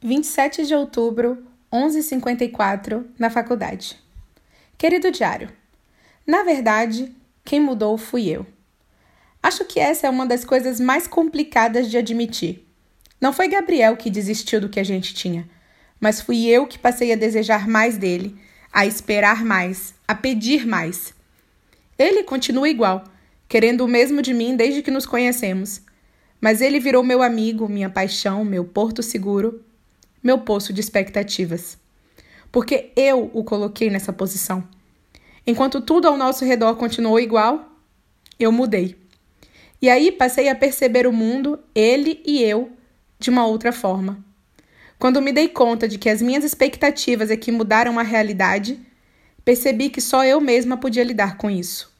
27 de outubro, 11h54, na faculdade. Querido diário, na verdade, quem mudou fui eu. Acho que essa é uma das coisas mais complicadas de admitir. Não foi Gabriel que desistiu do que a gente tinha, mas fui eu que passei a desejar mais dele, a esperar mais, a pedir mais. Ele continua igual, querendo o mesmo de mim desde que nos conhecemos. Mas ele virou meu amigo, minha paixão, meu porto seguro meu poço de expectativas. Porque eu o coloquei nessa posição. Enquanto tudo ao nosso redor continuou igual, eu mudei. E aí passei a perceber o mundo, ele e eu, de uma outra forma. Quando me dei conta de que as minhas expectativas é que mudaram a realidade, percebi que só eu mesma podia lidar com isso.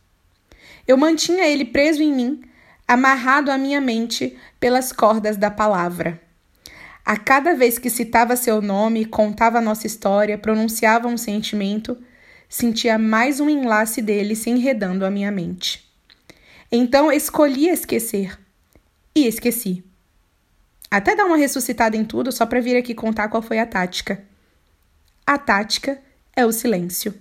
Eu mantinha ele preso em mim, amarrado à minha mente pelas cordas da palavra. A cada vez que citava seu nome, contava nossa história, pronunciava um sentimento, sentia mais um enlace dele se enredando à minha mente. Então escolhi esquecer. E esqueci. Até dar uma ressuscitada em tudo só para vir aqui contar qual foi a tática. A tática é o silêncio.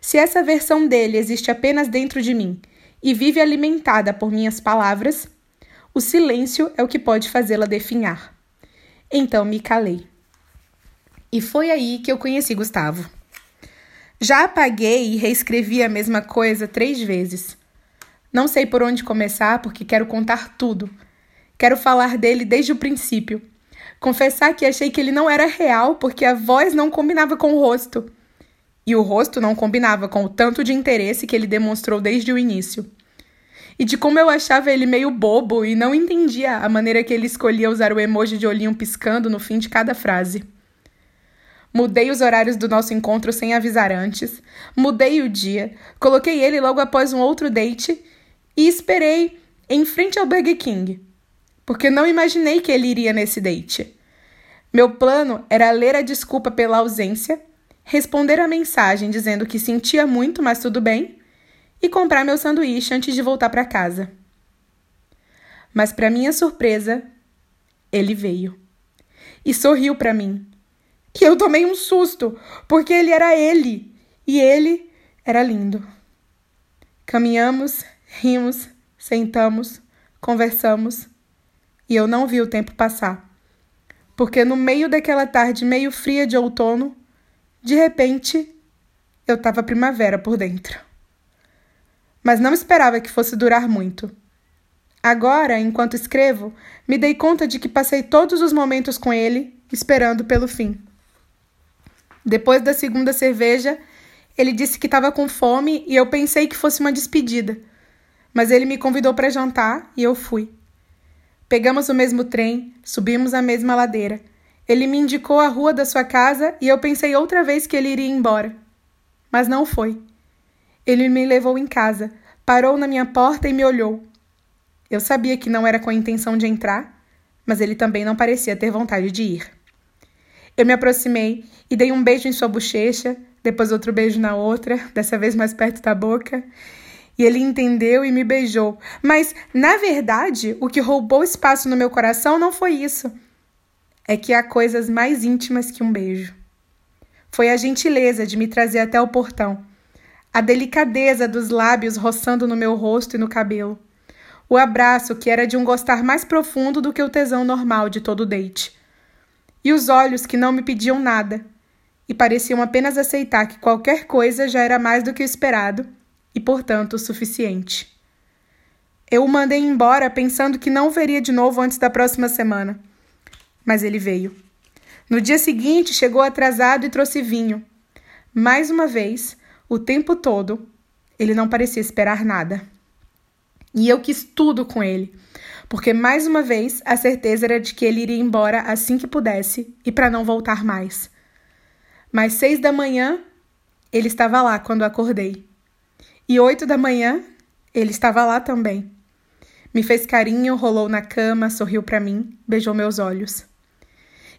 Se essa versão dele existe apenas dentro de mim e vive alimentada por minhas palavras, o silêncio é o que pode fazê-la definhar. Então me calei. E foi aí que eu conheci Gustavo. Já apaguei e reescrevi a mesma coisa três vezes. Não sei por onde começar porque quero contar tudo. Quero falar dele desde o princípio. Confessar que achei que ele não era real porque a voz não combinava com o rosto. E o rosto não combinava com o tanto de interesse que ele demonstrou desde o início e de como eu achava ele meio bobo e não entendia a maneira que ele escolhia usar o emoji de olhinho piscando no fim de cada frase. Mudei os horários do nosso encontro sem avisar antes, mudei o dia, coloquei ele logo após um outro date e esperei em frente ao Burger King, porque não imaginei que ele iria nesse date. Meu plano era ler a desculpa pela ausência, responder a mensagem dizendo que sentia muito, mas tudo bem, e comprar meu sanduíche antes de voltar para casa. Mas, para minha surpresa, ele veio e sorriu para mim. E eu tomei um susto, porque ele era ele e ele era lindo. Caminhamos, rimos, sentamos, conversamos e eu não vi o tempo passar. Porque no meio daquela tarde meio fria de outono, de repente, eu estava primavera por dentro mas não esperava que fosse durar muito. Agora, enquanto escrevo, me dei conta de que passei todos os momentos com ele esperando pelo fim. Depois da segunda cerveja, ele disse que estava com fome e eu pensei que fosse uma despedida. Mas ele me convidou para jantar e eu fui. Pegamos o mesmo trem, subimos a mesma ladeira. Ele me indicou a rua da sua casa e eu pensei outra vez que ele iria embora. Mas não foi. Ele me levou em casa, parou na minha porta e me olhou. Eu sabia que não era com a intenção de entrar, mas ele também não parecia ter vontade de ir. Eu me aproximei e dei um beijo em sua bochecha, depois outro beijo na outra, dessa vez mais perto da boca. E ele entendeu e me beijou. Mas, na verdade, o que roubou espaço no meu coração não foi isso. É que há coisas mais íntimas que um beijo. Foi a gentileza de me trazer até o portão a delicadeza dos lábios roçando no meu rosto e no cabelo, o abraço que era de um gostar mais profundo do que o tesão normal de todo date, e os olhos que não me pediam nada e pareciam apenas aceitar que qualquer coisa já era mais do que o esperado e, portanto, o suficiente. Eu o mandei embora pensando que não o veria de novo antes da próxima semana. Mas ele veio. No dia seguinte, chegou atrasado e trouxe vinho. Mais uma vez, o tempo todo, ele não parecia esperar nada. E eu quis tudo com ele, porque mais uma vez a certeza era de que ele iria embora assim que pudesse e para não voltar mais. Mas seis da manhã, ele estava lá quando acordei. E oito da manhã, ele estava lá também. Me fez carinho, rolou na cama, sorriu para mim, beijou meus olhos.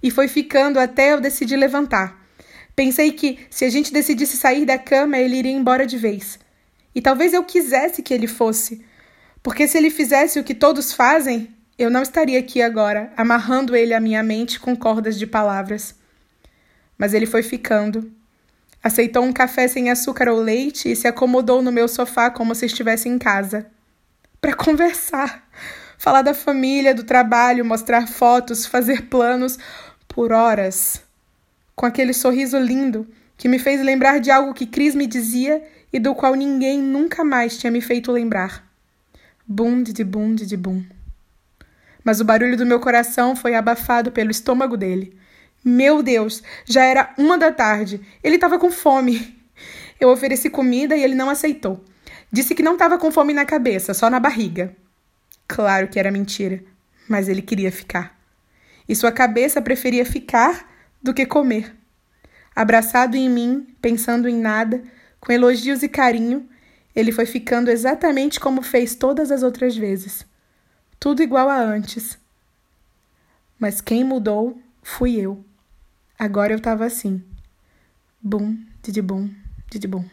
E foi ficando até eu decidir levantar Pensei que, se a gente decidisse sair da cama, ele iria embora de vez. E talvez eu quisesse que ele fosse, porque se ele fizesse o que todos fazem, eu não estaria aqui agora, amarrando ele à minha mente com cordas de palavras. Mas ele foi ficando. Aceitou um café sem açúcar ou leite e se acomodou no meu sofá como se estivesse em casa. Para conversar, falar da família, do trabalho, mostrar fotos, fazer planos por horas. Com aquele sorriso lindo que me fez lembrar de algo que Cris me dizia e do qual ninguém nunca mais tinha me feito lembrar. Bum de bum de bum mas o barulho do meu coração foi abafado pelo estômago dele. Meu Deus, já era uma da tarde. Ele estava com fome. Eu ofereci comida e ele não aceitou. Disse que não estava com fome na cabeça, só na barriga. Claro que era mentira, mas ele queria ficar. E sua cabeça preferia ficar do que comer. Abraçado em mim, pensando em nada, com elogios e carinho, ele foi ficando exatamente como fez todas as outras vezes tudo igual a antes. Mas quem mudou fui eu. Agora eu tava assim. Bum, didi bum, didi bum.